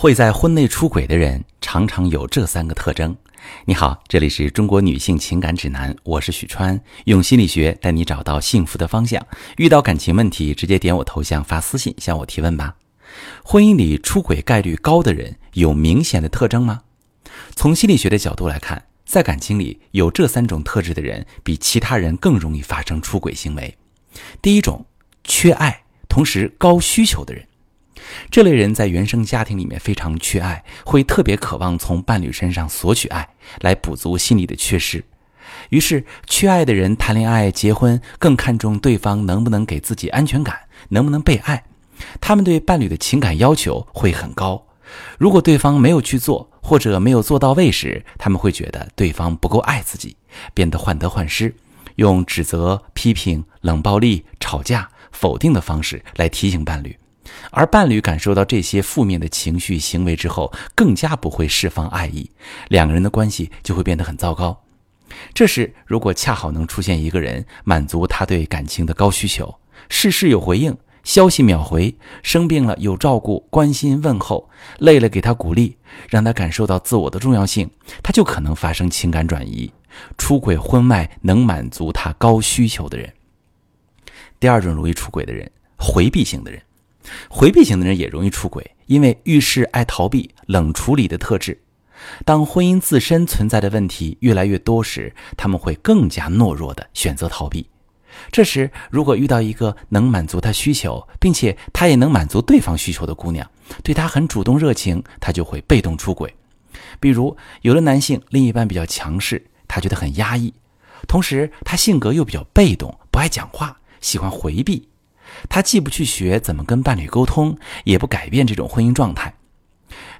会在婚内出轨的人常常有这三个特征。你好，这里是中国女性情感指南，我是许川，用心理学带你找到幸福的方向。遇到感情问题，直接点我头像发私信向我提问吧。婚姻里出轨概率高的人有明显的特征吗？从心理学的角度来看，在感情里有这三种特质的人，比其他人更容易发生出轨行为。第一种，缺爱同时高需求的人。这类人在原生家庭里面非常缺爱，会特别渴望从伴侣身上索取爱，来补足心理的缺失。于是，缺爱的人谈恋爱、结婚更看重对方能不能给自己安全感，能不能被爱。他们对伴侣的情感要求会很高。如果对方没有去做，或者没有做到位时，他们会觉得对方不够爱自己，变得患得患失，用指责、批评、冷暴力、吵架、否定的方式来提醒伴侣。而伴侣感受到这些负面的情绪行为之后，更加不会释放爱意，两个人的关系就会变得很糟糕。这时，如果恰好能出现一个人满足他对感情的高需求，事事有回应，消息秒回，生病了有照顾、关心问候，累了给他鼓励，让他感受到自我的重要性，他就可能发生情感转移，出轨婚外能满足他高需求的人。第二种容易出轨的人，回避型的人。回避型的人也容易出轨，因为遇事爱逃避、冷处理的特质。当婚姻自身存在的问题越来越多时，他们会更加懦弱地选择逃避。这时，如果遇到一个能满足他需求，并且他也能满足对方需求的姑娘，对他很主动热情，他就会被动出轨。比如，有的男性另一半比较强势，他觉得很压抑，同时他性格又比较被动，不爱讲话，喜欢回避。他既不去学怎么跟伴侣沟通，也不改变这种婚姻状态。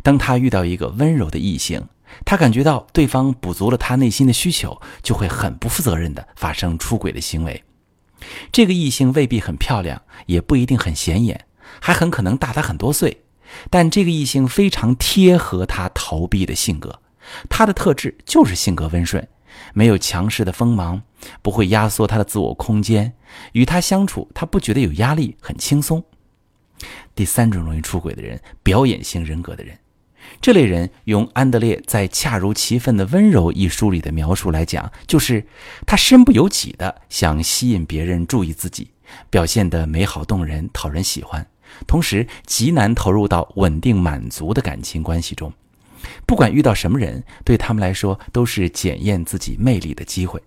当他遇到一个温柔的异性，他感觉到对方补足了他内心的需求，就会很不负责任的发生出轨的行为。这个异性未必很漂亮，也不一定很显眼，还很可能大他很多岁。但这个异性非常贴合他逃避的性格，他的特质就是性格温顺。没有强势的锋芒，不会压缩他的自我空间。与他相处，他不觉得有压力，很轻松。第三种容易出轨的人，表演型人格的人。这类人用安德烈在《恰如其分的温柔》一书里的描述来讲，就是他身不由己的想吸引别人注意自己，表现得美好动人，讨人喜欢，同时极难投入到稳定满足的感情关系中。不管遇到什么人，对他们来说都是检验自己魅力的机会。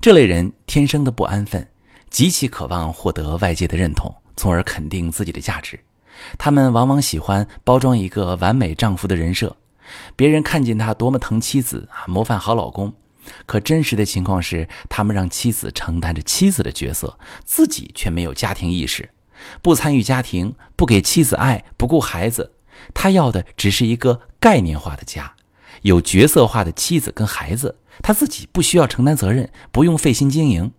这类人天生的不安分，极其渴望获得外界的认同，从而肯定自己的价值。他们往往喜欢包装一个完美丈夫的人设，别人看见他多么疼妻子啊，模范好老公。可真实的情况是，他们让妻子承担着妻子的角色，自己却没有家庭意识，不参与家庭，不给妻子爱，不顾孩子。他要的只是一个概念化的家，有角色化的妻子跟孩子，他自己不需要承担责任，不用费心经营。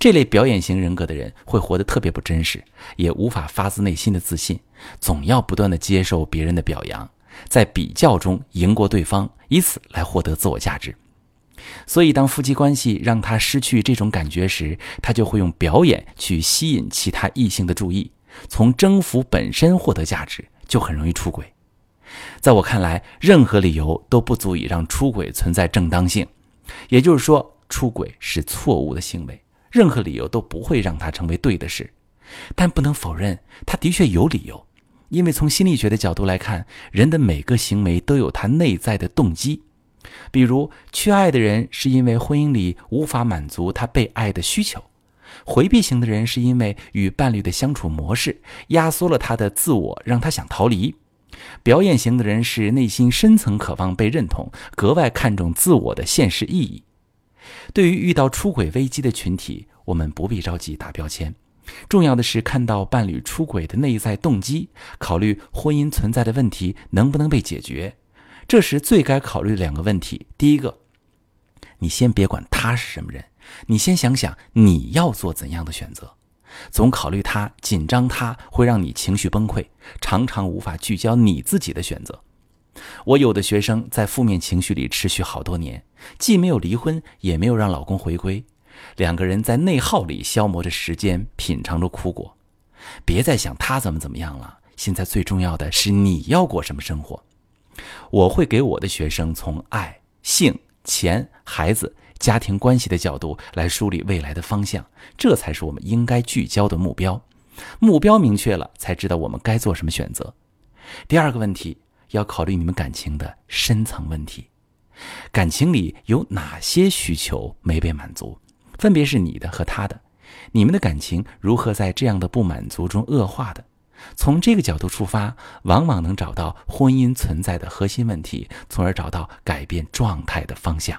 这类表演型人格的人会活得特别不真实，也无法发自内心的自信，总要不断的接受别人的表扬，在比较中赢过对方，以此来获得自我价值。所以，当夫妻关系让他失去这种感觉时，他就会用表演去吸引其他异性的注意，从征服本身获得价值。就很容易出轨，在我看来，任何理由都不足以让出轨存在正当性，也就是说，出轨是错误的行为，任何理由都不会让它成为对的事。但不能否认，他的确有理由，因为从心理学的角度来看，人的每个行为都有他内在的动机。比如，缺爱的人是因为婚姻里无法满足他被爱的需求。回避型的人是因为与伴侣的相处模式压缩了他的自我，让他想逃离；表演型的人是内心深层渴望被认同，格外看重自我的现实意义。对于遇到出轨危机的群体，我们不必着急打标签，重要的是看到伴侣出轨的内在动机，考虑婚姻存在的问题能不能被解决。这时最该考虑的两个问题：第一个，你先别管他是什么人。你先想想你要做怎样的选择，总考虑他紧张，他会让你情绪崩溃，常常无法聚焦你自己的选择。我有的学生在负面情绪里持续好多年，既没有离婚，也没有让老公回归，两个人在内耗里消磨着时间，品尝着苦果。别再想他怎么怎么样了，现在最重要的是你要过什么生活。我会给我的学生从爱、性、钱、孩子、家庭关系的角度来梳理未来的方向，这才是我们应该聚焦的目标。目标明确了，才知道我们该做什么选择。第二个问题，要考虑你们感情的深层问题，感情里有哪些需求没被满足，分别是你的和他的，你们的感情如何在这样的不满足中恶化的？从这个角度出发，往往能找到婚姻存在的核心问题，从而找到改变状态的方向。